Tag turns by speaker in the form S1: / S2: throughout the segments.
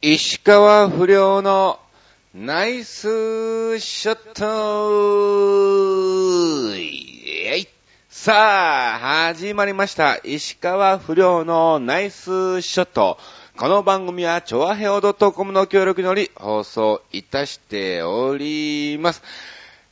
S1: 石川不良のナイスショットイイさあ、始まりました。石川不良のナイスショット。この番組は、ちょわへお .com の協力により放送いたしております。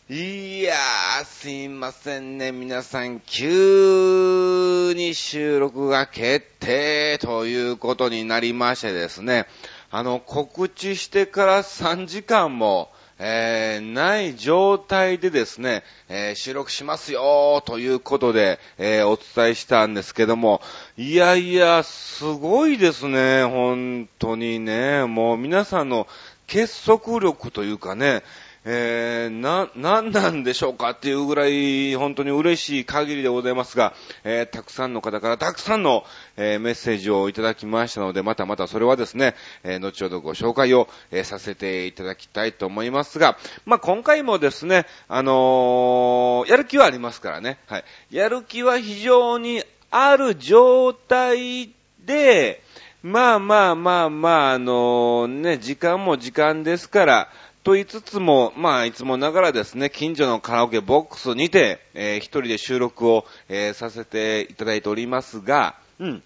S1: いやー、すいませんね、皆さん、急に収録が決定ということになりましてですね、あの、告知してから3時間も、えー、ない状態でですね、えー収録しますよということで、えーお伝えしたんですけども、いやいや、すごいですね、本当にね、もう皆さんの結束力というかね、えー、な、なんなんでしょうかっていうぐらい、本当に嬉しい限りでございますが、えーたくさんの方からたくさんの、えーメッセージをいただきましたので、またまたそれはですね、え後ほどご紹介を、えさせていただきたいと思いますが、まあ、今回もですね、あのやる気はありますからね、はい。やる気は非常にある状態で、まあまあまあまあ、あのね、時間も時間ですから、と言いつつも、まあ、いつもながらですね、近所のカラオケボックスにて、えー一人で収録を、えーさせていただいておりますが、うん。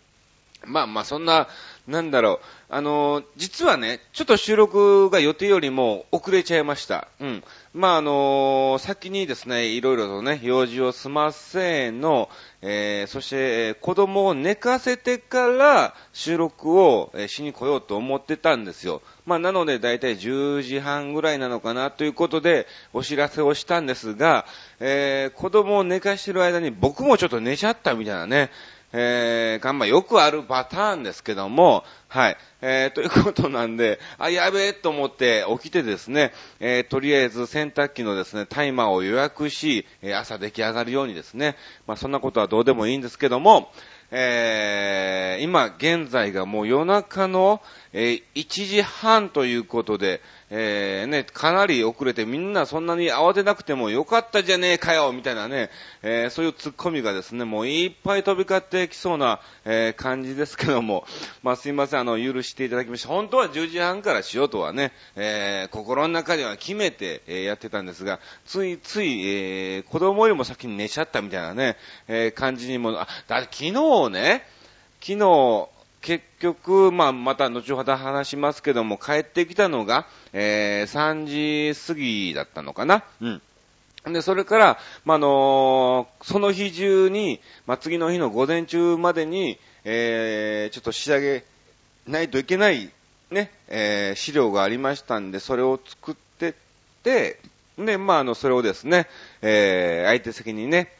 S1: まあまあ、そんな、なんだろう、あのー実はね、ちょっと収録が予定よりも遅れちゃいました。うん。まあ、あの先にですね、いろいろとね、用事を済ませの、えーそして、えー子供を寝かせてから収録を、えーしに来ようと思ってたんですよ。まあ、なので、だいたい10時半ぐらいなのかなということで、お知らせをしたんですが、えー子供を寝かしてる間に僕もちょっと寝ちゃったみたいなね、えー、がまあよくあるパターンですけども、はい。えー、ということなんで、あ、やべえと思って起きてですね、えー、とりあえず洗濯機のですね、タイマーを予約し、え朝出来上がるようにですね、まあそんなことはどうでもいいんですけども、えー、今現在がもう夜中の、えー1時半ということで、えー、ね、かなり遅れてみんなそんなに慌てなくてもよかったじゃねえかよみたいなね、えーそういうツッコミがですね、もういっぱい飛び交ってきそうな、え感じですけども、まあすいません、あの、許していただきまして、本当は10時半からしようとはね、え心の中では決めて、えやってたんですが、ついつい、え子供よりも先に寝ちゃったみたいなね、え感じにも、あ、だ昨日ね、昨日、結局、まあ、また後ほど話しますけども、帰ってきたのが、えー3時過ぎだったのかなうん。で、それから、まあ、あのーその日中に、まあ、次の日の午前中までに、えーちょっと仕上げないといけない、ね、えー資料がありましたんで、それを作ってって、で、まあ、あの、それをですね、えー相手席にね、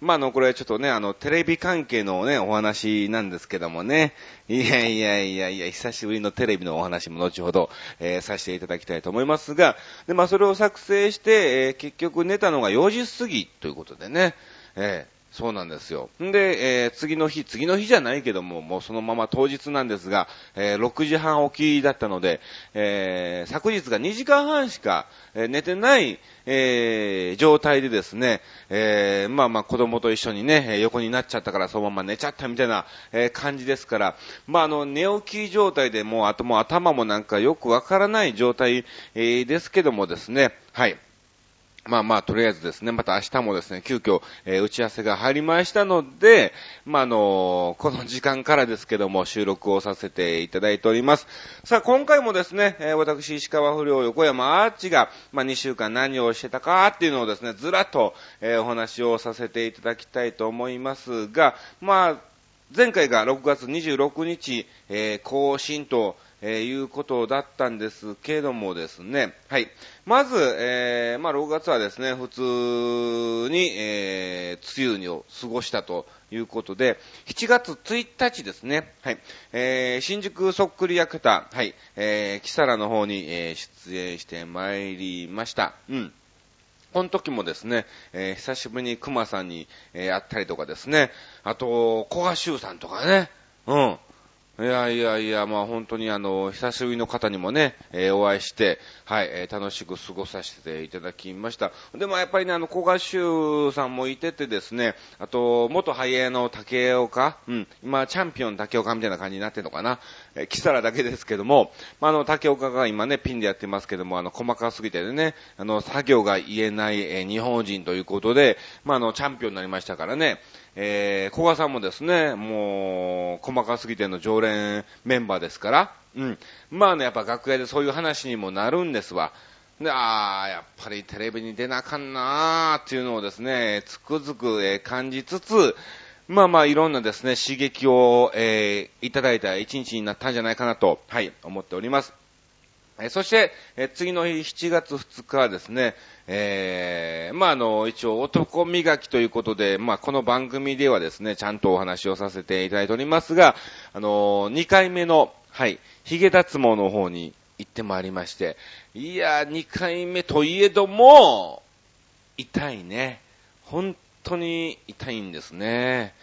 S1: まあ、あの、これちょっとね、あの、テレビ関係のね、お話なんですけどもね。いやいやいやいや、久しぶりのテレビのお話も後ほど、えーさせていただきたいと思いますが、で、まあ、それを作成して、えー結局寝たのが4時過ぎということでね、えそうなんですよ。んで、えー次の日、次の日じゃないけども、もうそのまま当日なんですが、えー6時半起きだったので、えー昨日が2時間半しか、寝てない、えー状態でですね、えーまあまあ子供と一緒にね、横になっちゃったからそのまま寝ちゃったみたいな、えー感じですから、まああの、寝起き状態でもう、あともう頭もなんかよくわからない状態、えですけどもですね、はい。まあまあ、とりあえずですね、また明日もですね、急遽、えー打ち合わせが入りましたので、まああのこの時間からですけども、収録をさせていただいております。さあ、今回もですね、えー私、石川不良横山アーチが、まあ2週間何をしてたかっていうのをですね、ずらっと、えお話をさせていただきたいと思いますが、まあ、前回が6月26日、えー更新と、えーいうことだったんですけどもですね、はい。まず、えーまあ、6月はですね、普通に、えー梅雨にを過ごしたということで、7月1日ですね、はい。えー新宿そっくり役た、はい。えー、キサラの方に、えー出演してまいりました。うん。この時もですね、えー久しぶりに熊さんに、えー会ったりとかですね、あと、小賀修さんとかね、うん。いやいやいや、まあ本当にあの、久しぶりの方にもね、えーお会いして、はい、えー楽しく過ごさせていただきました。でもやっぱりね、あの、小賀修さんもいててですね、あと、元ハイエの竹岡、うん、今、チャンピオン竹岡みたいな感じになってるのかな。えキサラだけですけども、まあ、あの、竹岡が今ね、ピンでやってますけども、あの、細かすぎてね、あの、作業が言えない、えー、日本人ということで、まあ、あの、チャンピオンになりましたからね、えー、小川さんもですね、もう、細かすぎての常連メンバーですから、うん。まあね、やっぱ楽屋でそういう話にもなるんですわ。で、ああ、やっぱりテレビに出なあかんなーっていうのをですね、つくづく、えー、感じつつ、まあまあいろんなですね、刺激を、えー、いただいた一日になったんじゃないかなと、はい、思っております。え、そして、え、次の日7月2日はですね、えー、まああの、一応男磨きということで、まあこの番組ではですね、ちゃんとお話をさせていただいておりますが、あの2回目の、はい、髭脱毛の方に行ってまいりまして、いや、2回目といえども、痛いね。本当に痛いんですね。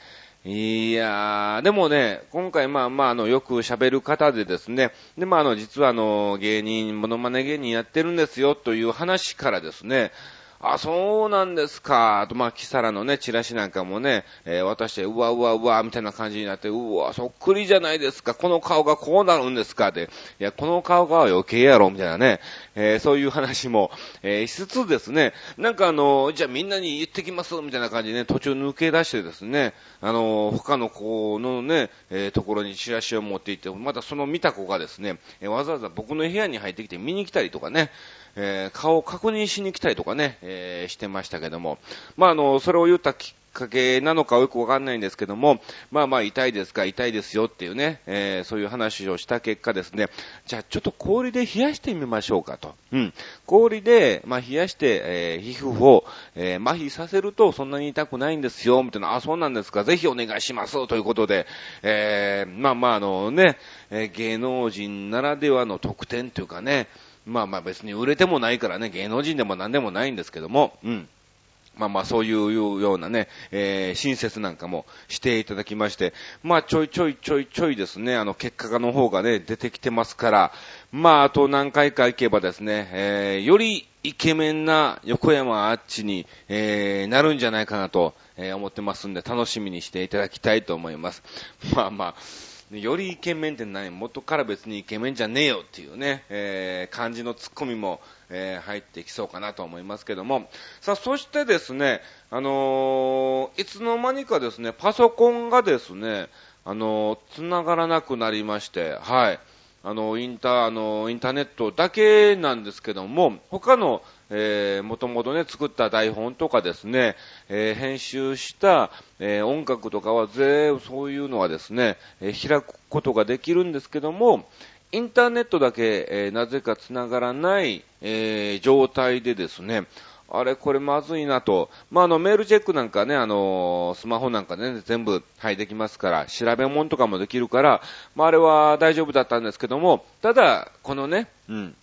S1: いやー、でもね、今回まあまああの、よく喋る方でですね、でまああの、実はあの、芸人、モノマネ芸人やってるんですよという話からですね、あ、そうなんですか。と、まあ、キサラのね、チラシなんかもね、えー、渡して、うわうわうわ、みたいな感じになって、うわ、そっくりじゃないですか。この顔がこうなるんですかって。いや、この顔が余計やろ、みたいなね。えー、そういう話も、えー、しつつですね、なんかあの、じゃあみんなに言ってきます、みたいな感じでね、途中抜け出してですね、あの、他の子のね、え、ところにチラシを持って行って、またその見た子がですね、えわざわざ僕の部屋に入ってきて見に来たりとかね、えー、顔を確認しに来たりとかね、えー、してましたけども、まあ、あの、それを言ったきっかけなのかよくわかんないんですけども、まあまあ痛いですか、痛いですよっていうね、えー、そういう話をした結果ですね、じゃあちょっと氷で冷やしてみましょうかと。うん。氷で、まあ冷やして、えー、皮膚を、えー、麻痺させるとそんなに痛くないんですよ、みたいな、あ、そうなんですか、ぜひお願いします、ということで、えー、まあまああのね、え芸能人ならではの特典というかね、まあまあ別に売れてもないからね、芸能人でも何でもないんですけども、うん。まあまあそういうようなね、えー、親切なんかもしていただきまして、まあちょいちょいちょいちょいですね、あの結果の方がね、出てきてますから、まああと何回か行けばですね、えー、よりイケメンな横山あっちに、えー、なるんじゃないかなと、え、思ってますんで、楽しみにしていただきたいと思います。まあまあ、よりイケメンって何元から別にイケメンじゃねえよっていうね、えー、感じのツッコミも、えー、入ってきそうかなと思いますけども。さあ、そしてですね、あのー、いつの間にかですね、パソコンがですね、あの、繋がらなくなりまして、はい。あの、インター、あの、インターネットだけなんですけども、他の、えー、もともとね、作った台本とかですね、えー、編集した、えー、音楽とかは全部そういうのはですね、えー、開くことができるんですけども、インターネットだけ、えー、なぜか繋がらない、えー、状態でですね、あれ、これまずいなと。まあ、あの、メールチェックなんかね、あの、スマホなんかね、全部、はい、できますから、調べ物とかもできるから、まあ、あれは大丈夫だったんですけども、ただ、このね、うん、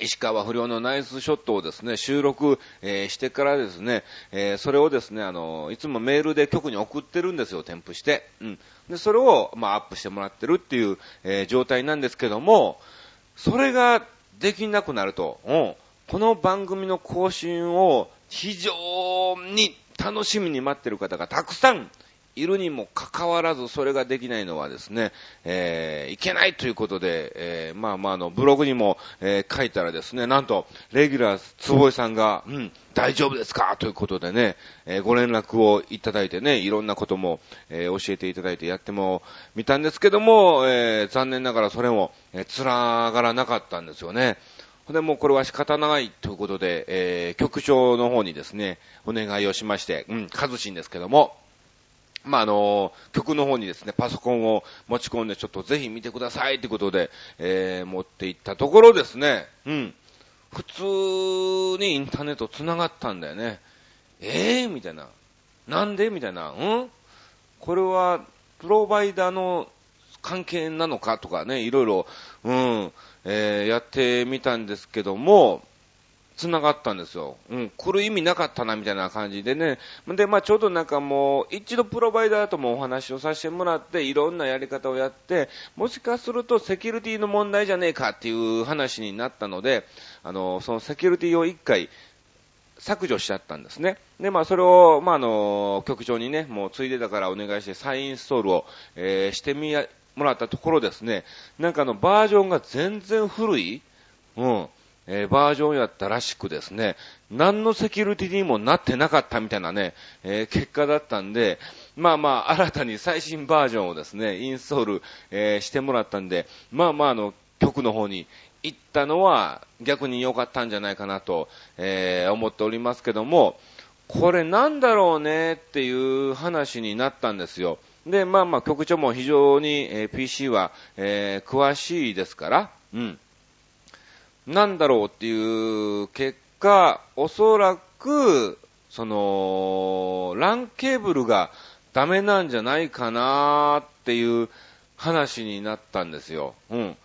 S1: 石川不良のナイスショットをですね、収録、えー、してからですね、えー、それをですね、あの、いつもメールで局に送ってるんですよ、添付して。うん。で、それを、まあ、アップしてもらってるっていう、えー、状態なんですけども、それができなくなると、うん。この番組の更新を非常に楽しみに待ってる方がたくさんいるにもかかわらずそれができないのはですね、えー、いけないということで、えー、まあまああの、ブログにも、えー、書いたらですね、なんと、レギュラー坪井さんが、うん、大丈夫ですかということでね、えー、ご連絡をいただいてね、いろんなことも、えー、教えていただいてやってもみたんですけども、えー、残念ながらそれも、えー、繋がらなかったんですよね。ほんで、もうこれは仕方ないということで、えー、局長の方にですね、お願いをしまして、うん、数しんですけども、まあ、あの、曲の方にですね、パソコンを持ち込んで、ちょっとぜひ見てくださいということで、えー、持って行ったところですね、うん、普通にインターネット繋がったんだよね。ええー、みたいな。なんで？みたいな。うん？これは、プロバイダーの関係なのかとかね、いろいろ、うん、えー、やってみたんですけども、繋がったんですよ。うん、来る意味なかったな、みたいな感じでね。で、まあちょうどなんかもう、一度プロバイダーともお話をさせてもらって、いろんなやり方をやって、もしかするとセキュリティの問題じゃねえかっていう話になったので、あの、そのセキュリティを一回、削除しちゃったんですね。で、まあ、それを、まあ、あの、局長にね、もうついでだからお願いして再インストールを、えー、してみや、もらったところですね、なんかあのバージョンが全然古い、うん、えー、バージョンやったらしくですね、何のセキュリティにもなってなかったみたいなね、えー、結果だったんで、まあまあ、新たに最新バージョンをですね、インストール、えー、してもらったんで、まあまあ、あの、曲の方に行ったのは逆に良かったんじゃないかなと、え、思っておりますけども、これなんだろうねっていう話になったんですよ。で、まあまあ局長も非常に、え、PC は、え、詳しいですから、うん。なんだろうっていう結果、おそらく、その、LAN ケーブルがダメなんじゃないかなっていう話になったんですよ。うん。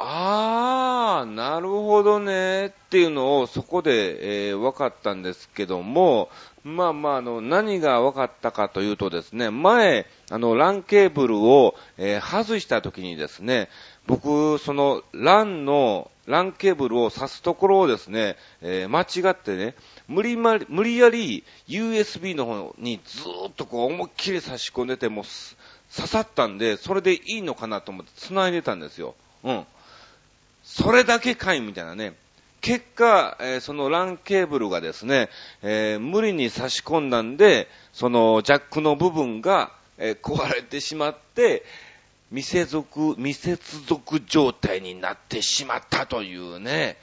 S1: あー、なるほどねっていうのをそこで、えー、分かったんですけども、まあまあ、あの、何が分かったかというとですね、前、あの、LAN ケーブルを、えー、外した時にですね、僕、その LAN の、LAN ケーブルを挿すところをですね、えー、間違ってね、無理まり、無理やり USB の方にずーっとこう思いっきり差し込んでても刺さったんで、それでいいのかなと思って繋いでたんですよ。うん。それだけかいみたいなね。結果、えー、その LAN ケーブルがですね、えー、無理に差し込んだんで、そのジャックの部分が、えー、壊れてしまって、未接続、未接続状態になってしまったというね、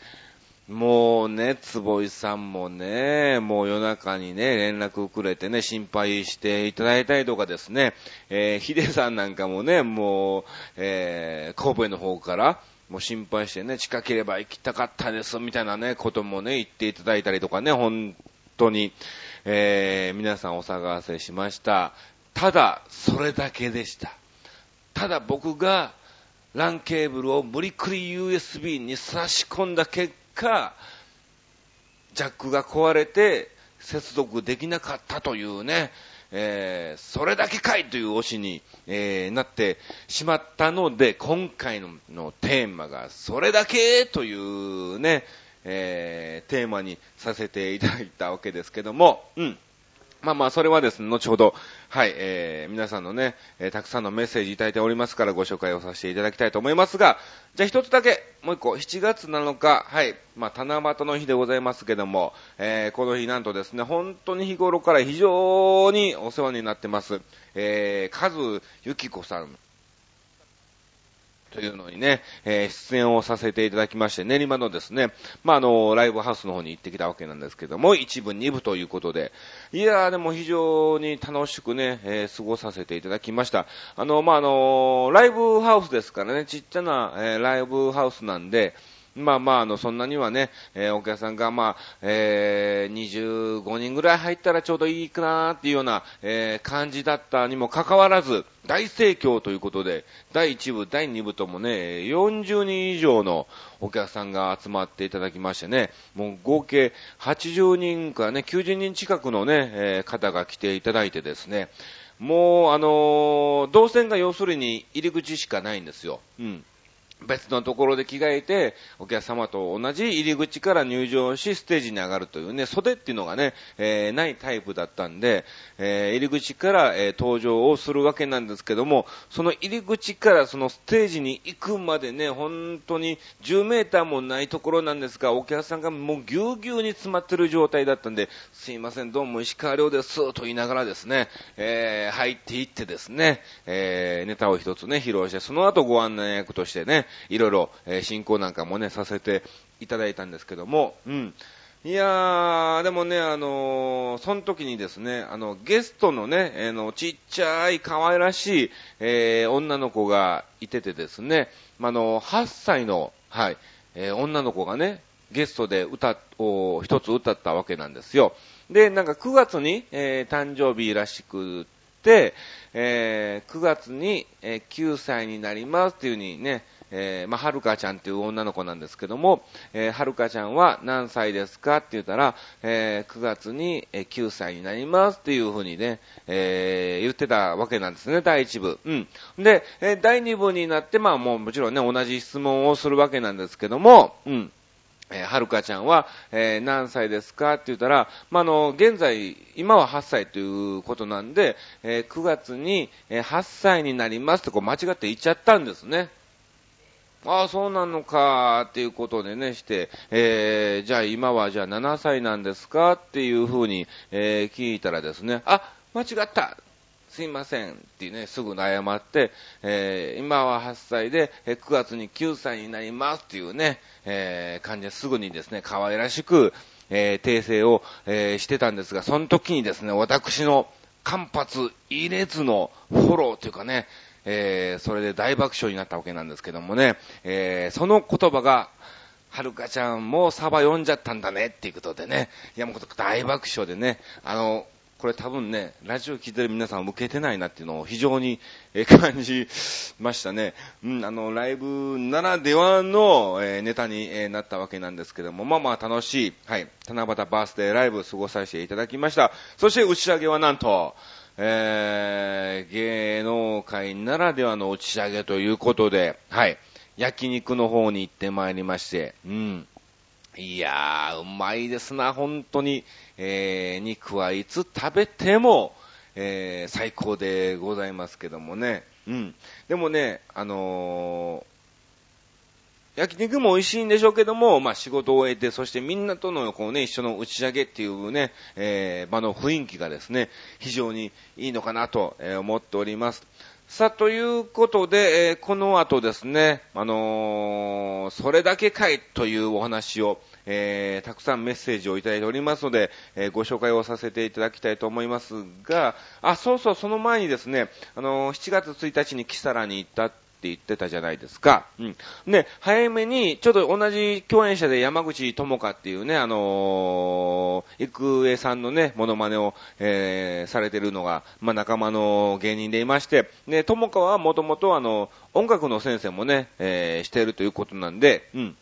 S1: もうね、坪井さんもね、もう夜中にね、連絡くれてね、心配していただいたりとかですね、えー、ヒデさんなんかもね、もう、えー、神戸の方から、もう心配してね、近ければ行きたかったです、みたいなね、こともね、言っていただいたりとかね、本当に、えー、皆さんお騒がせしました。ただ、それだけでした。ただ僕が LAN ケーブルを無理くり USB に差し込んだ結果、ジャックが壊れて接続できなかったというね、えー、それだけかいという推しに、えー、なってしまったので、今回ののテーマがそれだけというね、えー、テーマにさせていただいたわけですけども、うん。まあまあ、それはですね、後ほど、はい、えー、皆さんのね、えー、たくさんのメッセージいただいておりますからご紹介をさせていただきたいと思いますが、じゃあ一つだけ、もう一個、7月7日、はい、まあ、七夕の日でございますけども、えー、この日なんとですね、本当に日頃から非常にお世話になってます、えー、カズユキコさん、というのにね、えー、出演をさせていただきまして、練馬のですね、まあ、あの、ライブハウスの方に行ってきたわけなんですけども、一部、二部ということで、いやー、でも非常に楽しくね、えー、過ごさせていただきました。あの、まあ、あの、ライブハウスですからね、ちっちゃな、えー、ライブハウスなんで、まあまあ、あの、そんなにはね、えー、お客さんが、まあ、えー、25人ぐらい入ったらちょうどいいかなっていうような、えー、感じだったにもかかわらず、大盛況ということで、第1部、第2部ともね、40人以上のお客さんが集まっていただきましてね、もう合計80人からね、90人近くのね、えー、方が来ていただいてですね、もう、あのー、動線が要するに入り口しかないんですよ。うん。別のところで着替えて、お客様と同じ入り口から入場し、ステージに上がるというね、袖っていうのがね、えー、ないタイプだったんで、えー、入り口から、えー、登場をするわけなんですけども、その入り口からそのステージに行くまでね、本当に10メーターもないところなんですが、お客さんがもうぎゅうぎゅうに詰まってる状態だったんで、すいません、どうも石川亮です、と言いながらですね、えー、入っていってですね、えー、ネタを一つね、披露して、その後ご案内役としてね、いろいろ、えー、進行なんかもね、させていただいたんですけども、うん。いやー、でもね、あのー、その時にですね、あの、ゲストのね、えー、の、ちっちゃい可愛らしい、えー、女の子がいててですね、まあの、8歳の、はい、えー、女の子がね、ゲストで歌を一つ歌ったわけなんですよ。で、なんか9月に、えー、誕生日らしくて、えー、9月に、えー、9歳になりますっていう風にね、えー、まあ、はるかちゃんっていう女の子なんですけども、えー、はるかちゃんは何歳ですかって言ったら、えー、9月に9歳になりますっていうふうにね、え、言ってたわけなんですね、第1部。うん。で、え第2部になって、まあもうもちろんね、同じ質問をするわけなんですけども、うん。えはるかちゃんは、えー何歳ですかって言ったら、まあ、の、現在、今は8歳ということなんで、えー9月に、えー8歳になりますってこう間違って言っちゃったんですね。ああ、そうなのか、っていうことでね、して、えー、じゃあ今はじゃあ7歳なんですかっていうふうに、えー聞いたらですね、あ、間違ったすいませんってね、すぐ謝って、えー今は8歳で、え9月に9歳になりますっていうね、えー感じですぐにですね、可愛らしく、えー訂正を、えーしてたんですが、その時にですね、私の間髪入れずのフォローというかね、えーそれで大爆笑になったわけなんですけどもね、えーその言葉が、はるかちゃんもサバ読んじゃったんだねっていうことでね、いやもう大爆笑でね、あの、これ多分ね、ラジオ聞いてる皆さんは受けてないなっていうのを非常に感じましたね。うん、あの、ライブならではの、えネタに、えなったわけなんですけども、まあまあ楽しい、はい、七夕バースデーライブ過ごさせていただきました。そして打ち上げはなんと、えー、芸能界ならではの打ち上げということで、はい、焼肉の方に行ってまいりまして、うん。いやー、うまいですな、本当に。えー、肉はいつ食べても、えー、最高でございますけどもね。うん。でもね、あのー焼肉も美味しいんでしょうけども、まあ仕事を終えて、そしてみんなとのこうね、一緒の打ち上げっていうね、えー、場の雰囲気がですね、非常にいいのかなと思っております。さあ、ということで、えーこの後ですね、あのーそれだけかいというお話を、えーたくさんメッセージをいただいておりますので、えーご紹介をさせていただきたいと思いますが、あ、そうそう、その前にですね、あのー7月1日にキサラに行ったって言ってたじゃないですか。うん。ね、早めに、ちょっと同じ共演者で山口智香っていうね、あのー、郁恵さんのね、モノマネを、えーされてるのが、まあ、仲間の芸人でいまして、ね、智香はもともとあの、音楽の先生もね、えーしてるということなんで、うん。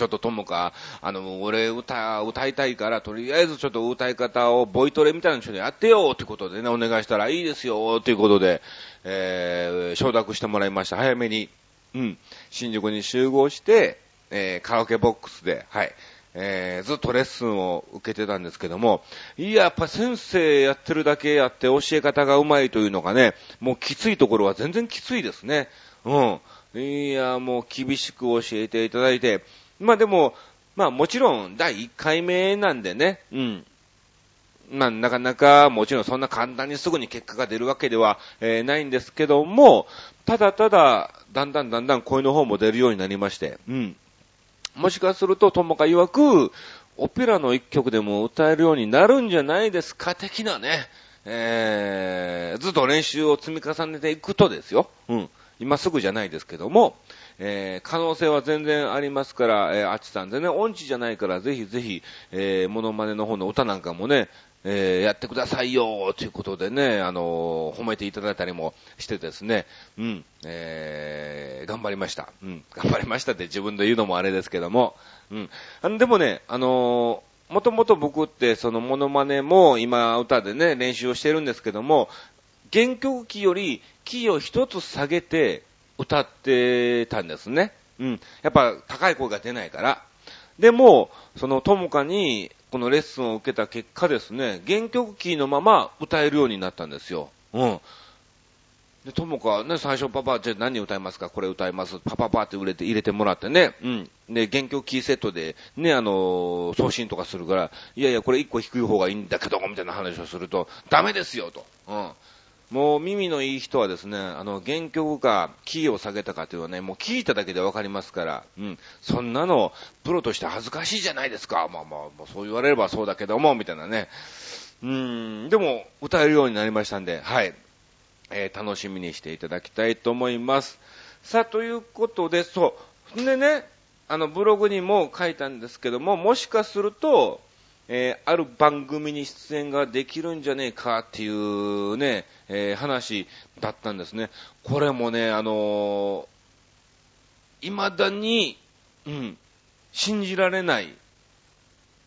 S1: ちょっとともか、あの、俺歌、歌いたいから、とりあえずちょっと歌い方をボイトレみたいなのちょっとやってよってことでね、お願いしたらいいですよということで、えー、承諾してもらいました。早めに。うん。新宿に集合して、えー、カラオケボックスで、はい。えー、ずっとレッスンを受けてたんですけども、いや、やっぱ先生やってるだけやって教え方がうまいというのがね、もうきついところは全然きついですね。うん。いや、もう厳しく教えていただいて、まあでも、まあもちろん第1回目なんでね、うん。まあなかなかもちろんそんな簡単にすぐに結果が出るわけでは、えないんですけども、ただただ、だんだんだんだん声の方も出るようになりまして、うん。もしかすると、ともか曰く、オペラの一曲でも歌えるようになるんじゃないですか、的なね、えー、ずっと練習を積み重ねていくとですよ、うん。今すぐじゃないですけども、えー可能性は全然ありますから、えー、あっちさん全然音痴じゃないから、ぜひぜひ、えー、モノマネの方の歌なんかもね、えーやってくださいよということでね、あのー褒めていただいたりもしてですね、うん、えー頑張りました。うん、頑張りましたって自分で言うのもあれですけども、うん。あのでもね、あのーもともと僕ってそのモノマネも今歌でね、練習をしてるんですけども、原曲キーよりキーを一つ下げて歌ってたんですね。うん。やっぱ高い声が出ないから。でも、そのともかにこのレッスンを受けた結果ですね、原曲キーのまま歌えるようになったんですよ。うん。で、ともかね、最初パパ、じゃあ何歌いますか？これ歌います。パパパって入れて、入れてもらってね。うん。で、原曲キーセットで、ね、あのー送信とかするから、いやいや、これ一個低い方がいいんだけど、みたいな話をすると、ダメですよ、と。うん。もう耳のいい人はですね、あの、原曲か、キーを下げたかというのはね、もう聞いただけでわかりますから、うん。そんなの、プロとして恥ずかしいじゃないですか。まあまあ、そう言われればそうだけども、みたいなね。うん。でも、歌えるようになりましたんで、はい。えー楽しみにしていただきたいと思います。さあ、ということで、そう。でね、あの、ブログにも書いたんですけども、もしかすると、えーある番組に出演ができるんじゃねえかっていうね、えー話だったんですね。これもね、あのー未だに、うん、信じられない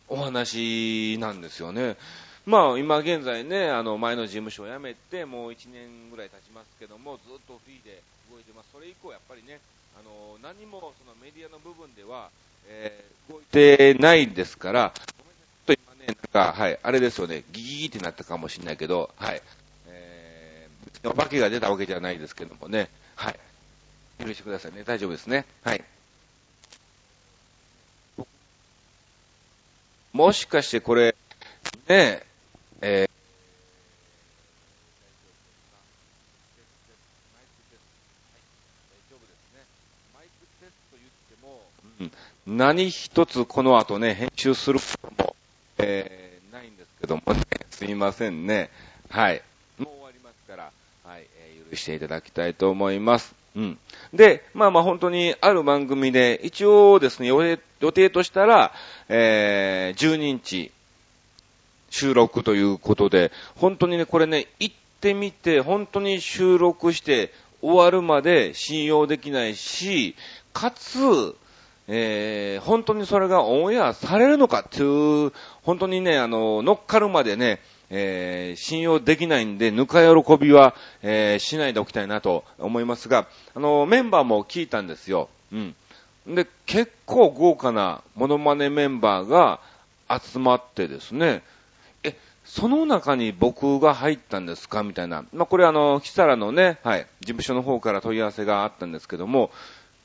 S1: お話なんですよね。まあ、今現在ね、あの、前の事務所を辞めて、もう1年ぐらい経ちますけども、ずっとフリーで動いてます。それ以降、やっぱりね、あの、何もそのメディアの部分では、えー、動いてないですから、ね、なんか、はい、あれですよね、ギギギってなったかもしれないけど、はい、えー、お化けが出たわけじゃないですけどもね、はい、許してくださいね、大丈夫ですね、はい。もしかしてこれ、ねえ、えー何一つこの後ね、編集することも、えー、ないんですけどもね、すいませんね。はい。もう終わりますから、はい、えー、許していただきたいと思います。うん。で、まあまあ本当にある番組で、一応ですね、予定としたら、えー、12日、収録ということで、本当にね、これね、行ってみて、本当に収録して終わるまで信用できないし、かつ、えー、本当にそれがオンエアされるのかっていう、本当にね、あの、乗っかるまでね、えー、信用できないんで、ぬか喜びは、えー、しないでおきたいなと思いますが、あの、メンバーも聞いたんですよ。うん。で、結構豪華なモノマネメンバーが集まってですね、え、その中に僕が入ったんですか？みたいな。まあ、これあの、キサラのね、はい、事務所の方から問い合わせがあったんですけども、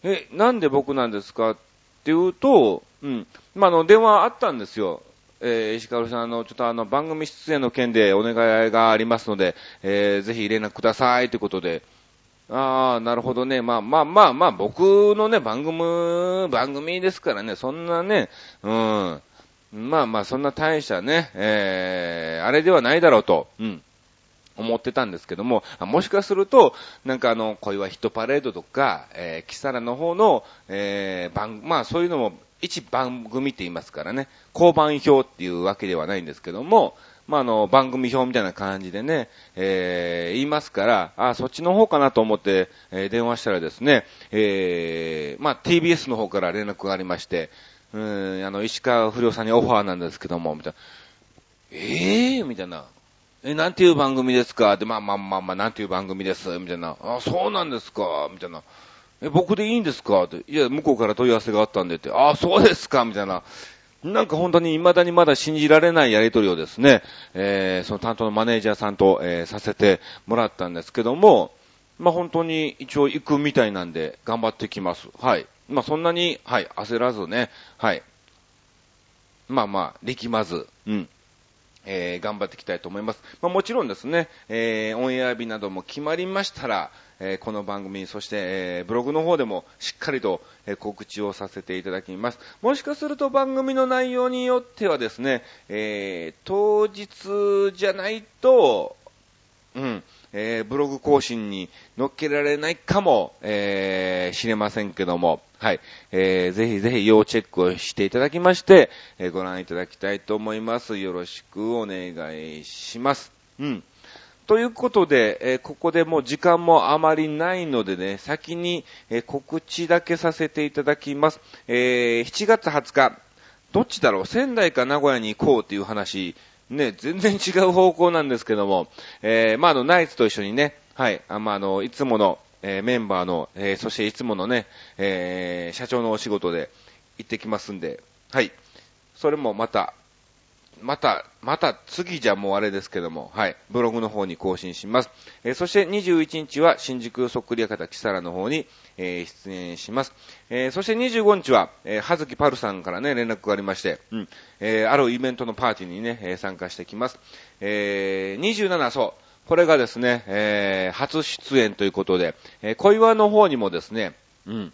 S1: え、なんで僕なんですか？っていうと、うん。まあ、の、電話あったんですよ。えー、石川さん、あの、ちょっとあの、番組出演の件でお願いがありますので、えー、ぜひ連絡くださいということで、ああ、なるほどね。まあまあまあまあ、僕のね、番組、番組ですからね、そんなね、うん。まあまあ、そんな大したね、えー、あれではないだろうと、うん。思ってたんですけども、もしかすると、なんかあの、恋はヒットパレードとか、えー、キサラの方の、えー、番、まあそういうのも、一番組って言いますからね、交番表っていうわけではないんですけども、まあ、あの、番組表みたいな感じでね、えー、言いますから、あ、そっちの方かなと思って、えー、電話したらですね、えー、まあ、TBS の方から連絡がありまして、うん、あの、石川不良さんにオファーなんですけども、みたいな、ええー、みたいな、え、なんていう番組ですか？で、まあまあまあまあ、なんていう番組です？みたいな。あ、そうなんですか？みたいな。え、僕でいいんですか？って。いや、向こうから問い合わせがあったんでって。あ、そうですか？みたいな。なんか本当に未だにまだ信じられないやりとりをですね、えー、その担当のマネージャーさんと、えー、させてもらったんですけども、まあ本当に一応行くみたいなんで頑張ってきます。はい。まあそんなに、はい、焦らずね、はい。まあまあ、力まず、うん。えー、頑張っていきたいと思います。まあ、もちろんですね、えー、オンエア日なども決まりましたら、えー、この番組、そして、えブログの方でもしっかりと、え告知をさせていただきます。もしかすると番組の内容によってはですね、え当日じゃないと、うん、えブログ更新に乗っけられないかも、え知れませんけども、はい。えー、ぜひぜひ要チェックをしていただきまして、えー、ご覧いただきたいと思います。よろしくお願いします。うん。ということで、えー、ここでもう時間もあまりないのでね、先に、えー、告知だけさせていただきます。えー、7月20日、どっちだろう？仙台か名古屋に行こうっていう話、ね、全然違う方向なんですけども、えー、まあ、あの、ナイツと一緒にね、はい、あまあ、あの、いつもの、えー、メンバーの、えー、そしていつものね、えー、社長のお仕事で行ってきますんで、はい。それもまた、また、また次じゃもうあれですけども、はい、ブログの方に更新します。えー、そして21日は新宿そっくり館キサラの方に、えー、出演します。えー、そして25日は、えー、はずきパルさんからね、連絡がありまして、うん、えー、あるイベントのパーティーにね、えー、参加してきます。えー、27、そう、これがですね、えー、初出演ということで、えー、小岩の方にもですね、うん、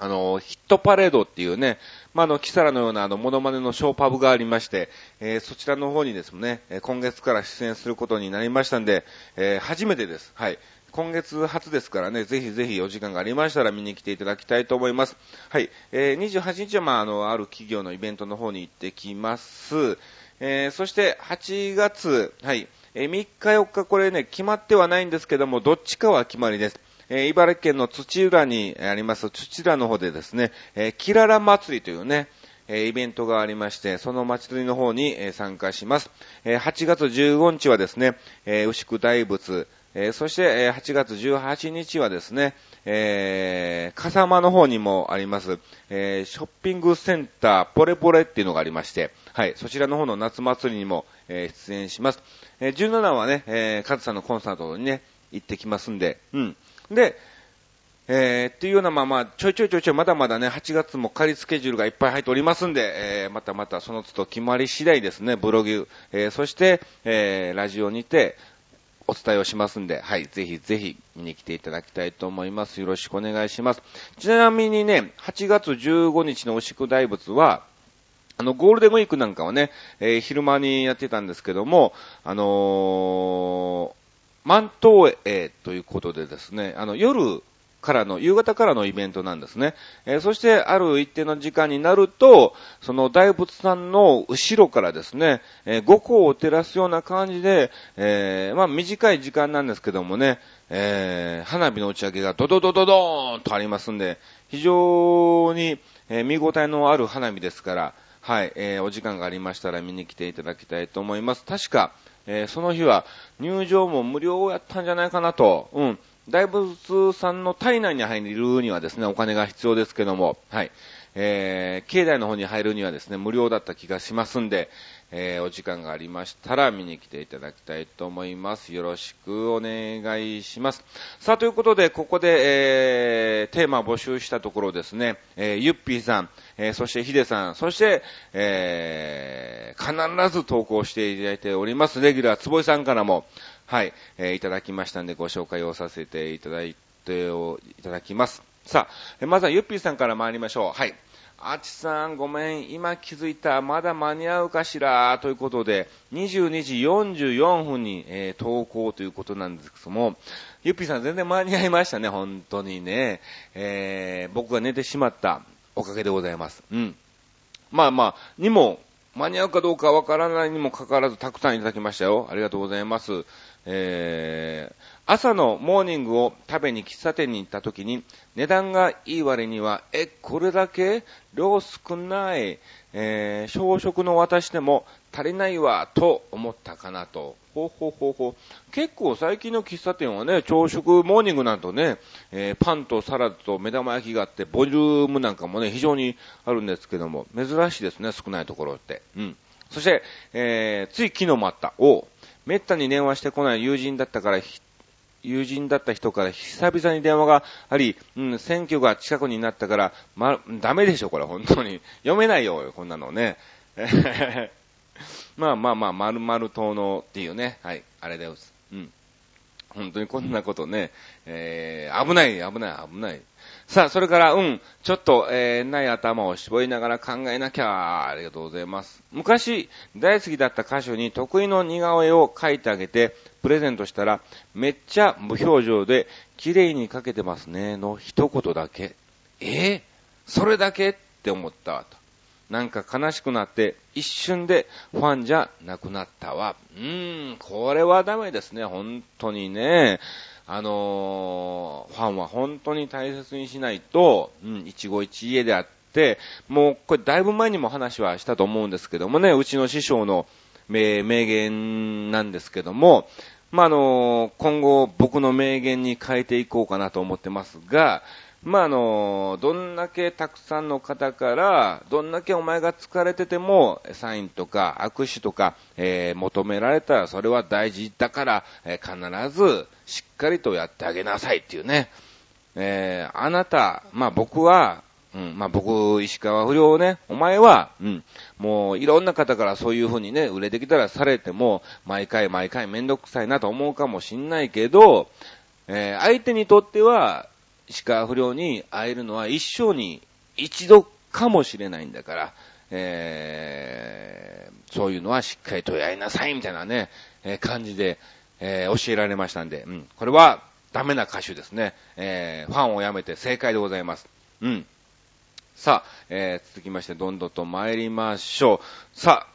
S1: あの、ヒットパレードっていうね、まあ、の、キサラのようなあの、モノマネのショーパブがありまして、えー、そちらの方にですね、今月から出演することになりましたんで、えー、初めてです。はい。今月初ですからね、ぜひぜひお時間がありましたら見に来ていただきたいと思います。はい。えー、28日は、まあ、あの、ある企業のイベントの方に行ってきます。えー、そして8月、はい。えー、3日4日これね、決まってはないんですけども、どっちかは決まりです。茨城県の土浦にあります土浦の方でですね、え、キララ祭りというね、イベントがありまして、その祭りの方に、参加します。8月15日はですね、牛久大仏、そして、8月18日はですね、笠間の方にもあります、ショッピングセンターポレポレっていうのがありまして、はい、そちらの方の夏祭りにも、出演します。17はね、カズさんのコンサートにね、行ってきますんで、うん。で、えー、っていうような、まあまあ、ちょいちょいちょいちょい、まだまだね、8月も仮スケジュールがいっぱい入っておりますんで、えー、またまたその都度決まり次第ですね、ブログ、えー、そして、えー、ラジオにて、お伝えをしますんで、はい、ぜひぜひ見に来ていただきたいと思います。よろしくお願いします。ちなみにね、8月15日のお宿大仏は、あの、ゴールデンウィークなんかはね、えー、昼間にやってたんですけども、あのー、万灯営ということでですね、あの、夜、からの、夕方からのイベントなんですね。えー、そして、ある一定の時間になると、その大仏さんの後ろからですね、えー、五光を照らすような感じで、えー、まあ短い時間なんですけどもね、えー、花火の打ち上げがドドドドドーンとありますんで、非常に、え、見応えのある花火ですから、はい、えー、お時間がありましたら見に来ていただきたいと思います。確か、えー、その日は入場も無料やったんじゃないかなと、うん、大仏さんの体内に入るにはですね、お金が必要ですけども、はい。えー、境内の方に入るにはですね、無料だった気がしますんで、えー、お時間がありましたら見に来ていただきたいと思います。よろしくお願いします。さあ、ということで、ここで、えー、テーマを募集したところですね、えー、ゆっぴーさん、えー、そしてヒデさん、そして、えー、必ず投稿していただいております、レギュラーつぼいさんからも、はい、えー、いただきましたんで、ご紹介をさせていただいていただきます。さあ、まずはゆっぴーさんから参りましょう。はい。あちさん、ごめん、今気づいた、まだ間に合うかしら、ということで、22時44分に、えー、投稿ということなんですけども、ゆっぴーさん全然間に合いましたね、本当にね。えー、僕が寝てしまったおかげでございます。うん。まあまあ、にも、間に合うかどうかわからないにもかかわらず、たくさんいただきましたよ。ありがとうございます。えー、朝のモーニングを食べに喫茶店に行った時に、値段がいい割には、え、これだけ量少ない、えー、小食の私でも足りないわ、と思ったかなと。ほうほうほうほう。結構最近の喫茶店はね、朝食、モーニングなんとね、えー、パンとサラダと目玉焼きがあって、ボリュームなんかもね、非常にあるんですけども、珍しいですね、少ないところって。うん。そして、えー、つい昨日もあった。おうめったに電話してこない友人だったから、友人だった人から久々に電話があり、うん、選挙が近くになったから、ま、ダメでしょ、これ、本当に。読めないよ、こんなのね。まあまあまあ、丸々党のっていうね、はい、あれです。うん。本当にこんなことね、えー、危ない、危ない、危ない。さあ、それから、うん、ちょっと、えー、ない頭を絞りながら考えなきゃ、ありがとうございます。昔、大好きだった歌手に得意の似顔絵を描いてあげて、プレゼントしたら、めっちゃ無表情で、綺麗に描けてますね、の一言だけ。えー、それだけ？って思ったと。なんか悲しくなって、一瞬でファンじゃなくなったわ。うーん、これはダメですね、本当にね。あのー、ファンは本当に大切にしないと、うん、一期一会であって、もう、これだいぶ前にも話はしたと思うんですけどもね、うちの師匠の名言なんですけども、まあ、あのー、今後僕の名言に変えていこうかなと思ってますが、まあ、あの、どんだけたくさんの方から、どんだけお前が疲れてても、サインとか握手とか、えー、求められたらそれは大事だから、えー、必ずしっかりとやってあげなさいっていうね。えー、あなた、まあ僕は、うん、まあ僕、石川不良ね、お前は、うん、もういろんな方からそういう風にね、売れてきたらされても、毎回毎回めんどくさいなと思うかもしんないけど、えー、相手にとっては、石川不良に会えるのは一生に一度かもしれないんだから、えー、そういうのはしっかりとやりなさいみたいなね、えー、感じで、えー、教えられましたんで、うん。これはダメな歌手ですね。えー、ファンをやめて正解でございます。うん。さあ、えー、続きましてどんどんと参りましょう。さあ、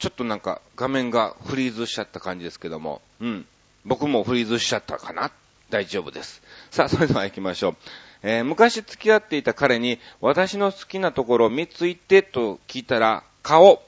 S1: ちょっとなんか画面がフリーズしちゃった感じですけども、うん。僕もフリーズしちゃったかな大丈夫です。さあ、それでは行きましょう。えー、昔付き合っていた彼に、私の好きなところ3つ言ってと聞いたら、顔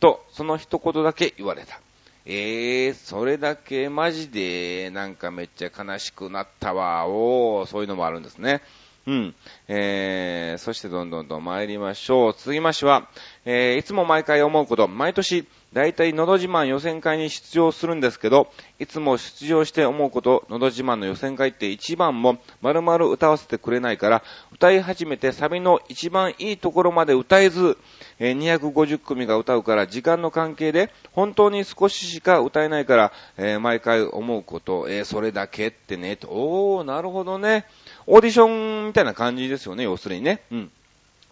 S1: とその一言だけ言われた。えー、それだけマジでなんかめっちゃ悲しくなったわ、おー、そういうのもあるんですね。うん。えー、そしてどんどんと参りましょう。続きましては、えー、いつも毎回思うこと、毎年、だいたいのど自慢予選会に出場するんですけど、いつも出場して思うこと、のど自慢の予選会って一番も丸々歌わせてくれないから、歌い始めてサビの一番いいところまで歌えず、えー、250組が歌うから時間の関係で本当に少ししか歌えないから、えー、毎回思うこと、えー、それだけってね、とおー、なるほどね。オーディションみたいな感じですよね、要するにね。うん。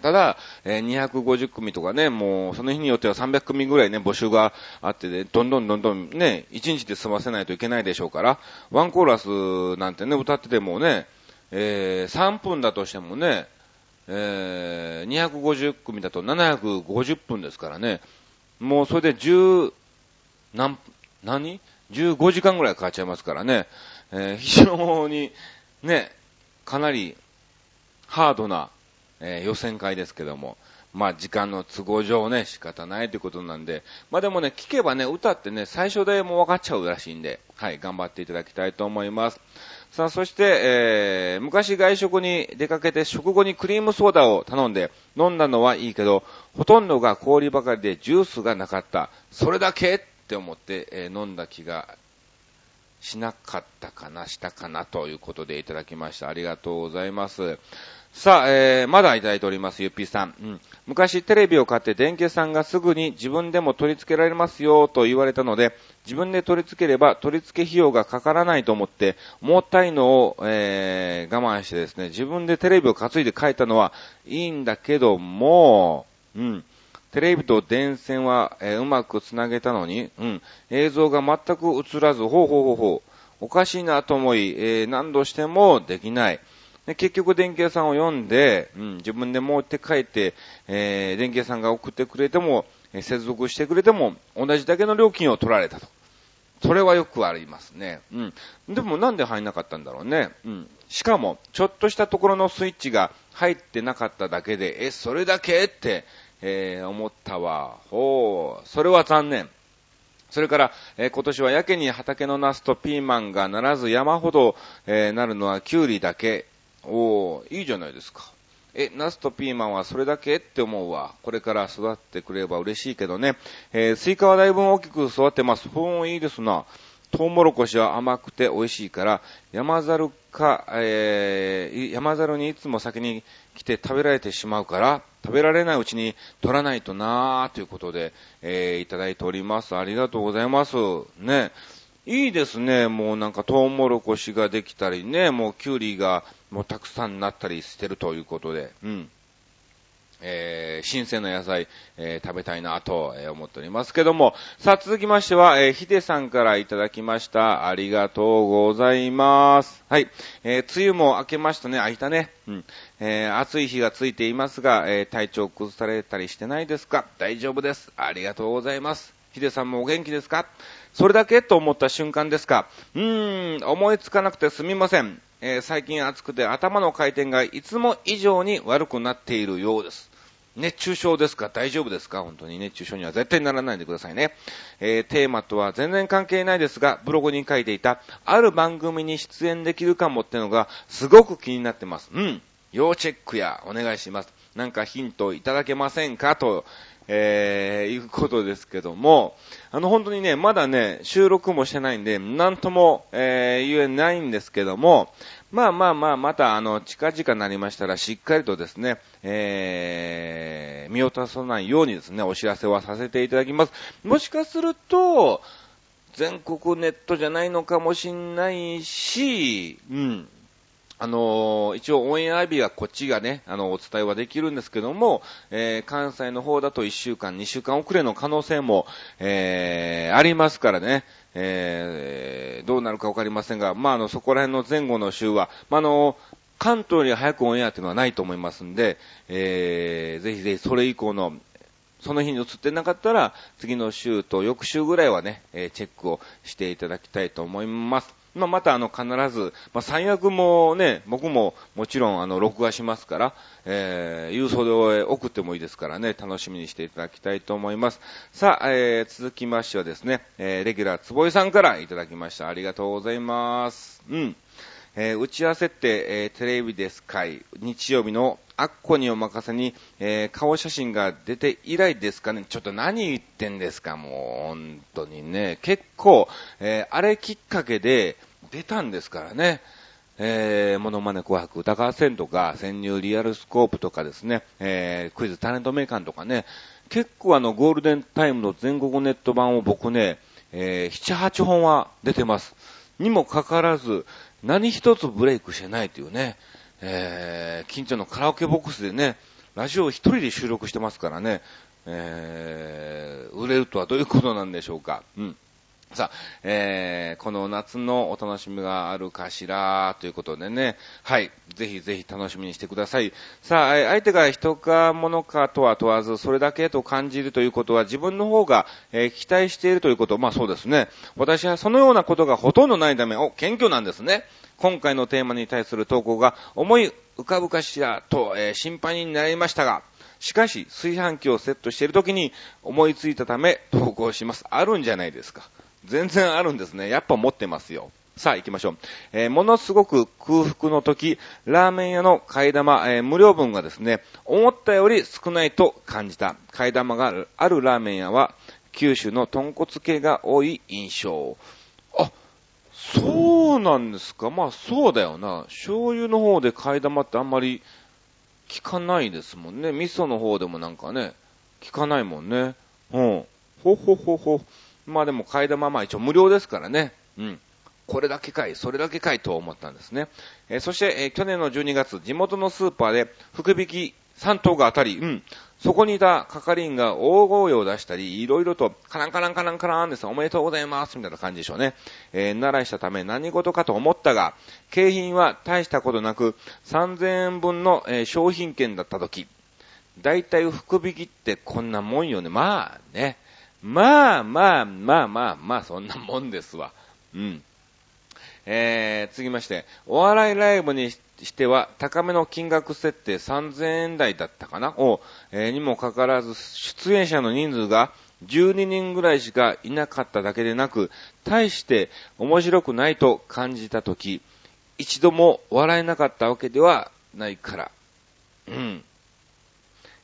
S1: ただ、えー、250組とかね、もう、その日によっては300組ぐらいね、募集があってね、どんどんどんどんね、1日で済ませないといけないでしょうから、ワンコーラスなんてね、歌っててもね、えー、3分だとしてもね、えー、250組だと750分ですからね、もうそれで10、何、何 ?15 時間ぐらいかかっちゃいますからね、えー、非常に、ね、かなりハードな、えー、予選会ですけども、まあ時間の都合上ね、仕方ないということなんで、まあでもね、聞けばね、歌ってね、最初でもう分かっちゃうらしいんで、はい、頑張っていただきたいと思います。さあ、そして、えー、昔外食に出かけて食後にクリームソーダを頼んで飲んだのはいいけど、ほとんどが氷ばかりでジュースがなかった。それだけって思って、えー、飲んだ気がしなかったかな、したかなということでいただきました。ありがとうございます。さあ、えー、まだいただいております、ゆっぴーさん。うん。昔テレビを買って電気屋さんがすぐに自分でも取り付けられますよと言われたので、自分で取り付ければ取り付け費用がかからないと思って、重たいのを、えー、我慢してですね、自分でテレビを担いで帰ったのはいいんだけども、うん。テレビと電線は、えー、うまく繋げたのに、うん。映像が全く映らず、ほうほうほうほう。おかしいなと思い、えー、何度してもできない。で結局電気屋さんを読んで、うん、自分で持って帰って、えー、電気屋さんが送ってくれても、え接続してくれても、同じだけの料金を取られたと。それはよくありますね。うん。でもなんで入んなかったんだろうね。うん。しかも、ちょっとしたところのスイッチが入ってなかっただけで、え、それだけって、えー、思ったわ。ほう、それは残念。それから、えー、今年はやけに畑のナスとピーマンがならず山ほど、えー、なるのはキュウリだけ。おー、いいじゃないですか。え、ナスとピーマンはそれだけって思うわ。これから育ってくれば嬉しいけどね。えー、スイカはだいぶ大きく育ってます。ほん、いいですな。トウモロコシは甘くて美味しいから、山猿か、えー、山猿にいつも先に来て食べられてしまうから、食べられないうちに取らないとなーということで、えー、いただいております。ありがとうございます。ね。いいですね。もうなんかトウモロコシができたりね、もうキュウリがもうたくさんなったりしてるということで、うん。えー、新鮮な野菜、えー、食べたいなと、え思っておりますけども、さあ続きましては、えー、ヒデさんからいただきました。ありがとうございます。はい。えー、梅雨も明けましたね。開いたね。うん。えー、暑い日がついていますが、えー、体調崩されたりしてないですか？大丈夫です。ありがとうございます。ヒデさんもお元気ですか？それだけと思った瞬間ですか？うーん、思いつかなくてすみません。えー、最近暑くて頭の回転がいつも以上に悪くなっているようです。熱中症ですか？大丈夫ですか？本当に熱中症には絶対にならないでくださいね。えー、テーマとは全然関係ないですが、ブログに書いていた、ある番組に出演できるかもってのが、すごく気になってます。うん。要チェックや、お願いします。なんかヒントいただけませんか？と、えー、いうことですけども、あの本当にね、まだね、収録もしてないんで、なんとも、えー、言えないんですけども、まあまあまあ、また、あの、近々なりましたら、しっかりとですね、えー、見落とさないようにですね、お知らせはさせていただきます。もしかすると、全国ネットじゃないのかもしんないし、うん、あの、一応オンエア日はこっちがね、あの、お伝えはできるんですけども、えー、関西の方だと1週間、2週間遅れの可能性も、えー、ありますからね、えー、どうなるかわかりませんが、まあ、あの、そこら辺の前後の週は、まあ、あの、関東より早くオンエアっていうのはないと思いますんで、えー、ぜひぜひそれ以降の、その日に映ってなかったら、次の週と翌週ぐらいはね、え、チェックをしていただきたいと思います。まあ、またあの、必ず、まあ、最悪もね、僕ももちろんあの、録画しますから、えー、郵送で送ってもいいですからね、楽しみにしていただきたいと思います。さあ、えー、続きましてはですね、えー、レギュラーつぼいさんからいただきました。ありがとうございます。うん。えー、打ち合わせって、えー、テレビですかい、日曜日のアッコにお任せに、えー、顔写真が出て以来ですかね？ちょっと何言ってんですか、もう、本当にね。結構、えー、あれきっかけで出たんですからね。えー、モノマネ紅白歌合戦とか、潜入リアルスコープとかですね、えー、クイズタレント名鑑とかね、結構あの、ゴールデンタイムの全国ネット版を僕ね、えー、7、8本は出てます。にもかかわらず、何一つブレイクしてないというね、えー、近所のカラオケボックスでね、ラジオを一人で収録してますからね、えー、売れるとはどういうことなんでしょうか。うん。さあ、えー、この夏のお楽しみがあるかしら、ということでね、はい、ぜひぜひ楽しみにしてください。さあ、相手が人か物かとは問わず、それだけと感じるということは、自分の方が、えー、期待しているということ、まあそうですね。私はそのようなことがほとんどないため、お、謙虚なんですね。今回のテーマに対する投稿が思い浮かぶかしらと、えー、心配になりましたが、しかし、炊飯器をセットしている時に思いついたため投稿します。あるんじゃないですか。全然あるんですね。やっぱ持ってますよ。さあ行きましょう。えー、ものすごく空腹の時、ラーメン屋の替え玉、えー、無料分がですね、思ったより少ないと感じた。替え玉があるラーメン屋は、九州の豚骨系が多い印象。あ、そうなんですか。まあそうだよな。醤油の方で替え玉ってあんまり効かないですもんね。味噌の方でもなんかね、効かないもんね。うん。ほほほほ。まあでも替え玉まあ一応無料ですからね。うん。これだけかい、それだけかいと思ったんですね。えー、そして、えー、去年の12月、地元のスーパーで福引き3頭が当たり、うん。そこにいた係員が大声を出したり、いろいろとカランカランカランカランです。おめでとうございます。みたいな感じでしょうね。えー、鳴らしたため何事かと思ったが、景品は大したことなく、3000円分の、えー、商品券だった時、だいたい福引きってこんなもんよね。まあね。まあまあまあまあまあ、そんなもんですわ。うん。えー、次まして、お笑いライブにしては高めの金額設定3000円台だったかな？を、えー、にもかかわらず、出演者の人数が12人ぐらいしかいなかっただけでなく、大して面白くないと感じたとき、一度も笑えなかったわけではないから。うん。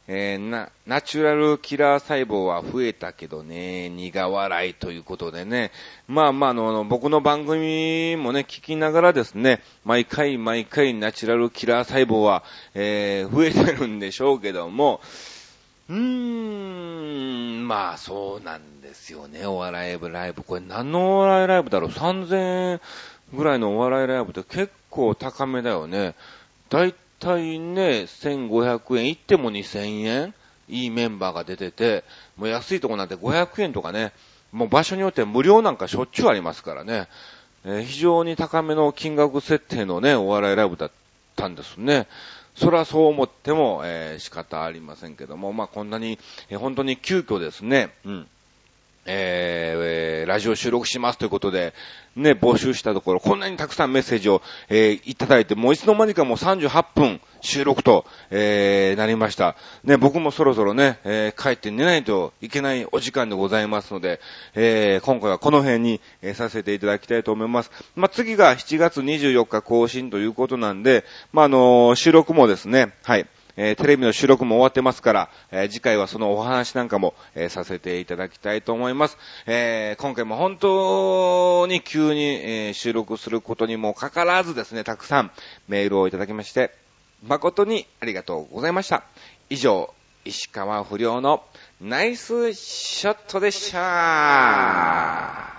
S1: えー、な、ナチュラルキラー細胞は増えたけどね、苦笑いということでね。まあまあ、あの、僕の番組もね、聞きながらですね、毎回毎回ナチュラルキラー細胞は、えー、増えてるんでしょうけども、うーん、まあそうなんですよね、お笑いライブ。これ何のお笑いライブだろう ?3000 円ぐらいのお笑いライブって結構高めだよね。だい体ね、1500円、行っても2000円いいメンバーが出てて、もう安いとこなんて500円とかね、もう場所によって無料なんかしょっちゅうありますからね、えー、非常に高めの金額設定のね、お笑いライブだったんですね。それはそう思っても、えー、仕方ありませんけども、まあこんなに、えー、本当に急遽ですね、うん。えー、ラジオ収録しますということで、ね、募集したところ、こんなにたくさんメッセージを、えー、いただいて、もういつの間にかもう38分収録と、えー、なりました。ね、僕もそろそろね、えー、帰って寝ないといけないお時間でございますので、えー、今回はこの辺に、えー、させていただきたいと思います。まあ、次が7月24日更新ということなんで、まあ、あのー、収録もですね、はい、えー、テレビの収録も終わってますから、えー、次回はそのお話なんかも、えー、させていただきたいと思います。え今回も本当に急に、え収録することにもかかわらずですね、たくさんメールをいただきまして、誠にありがとうございました。以上、石川不良のナイスショットでした。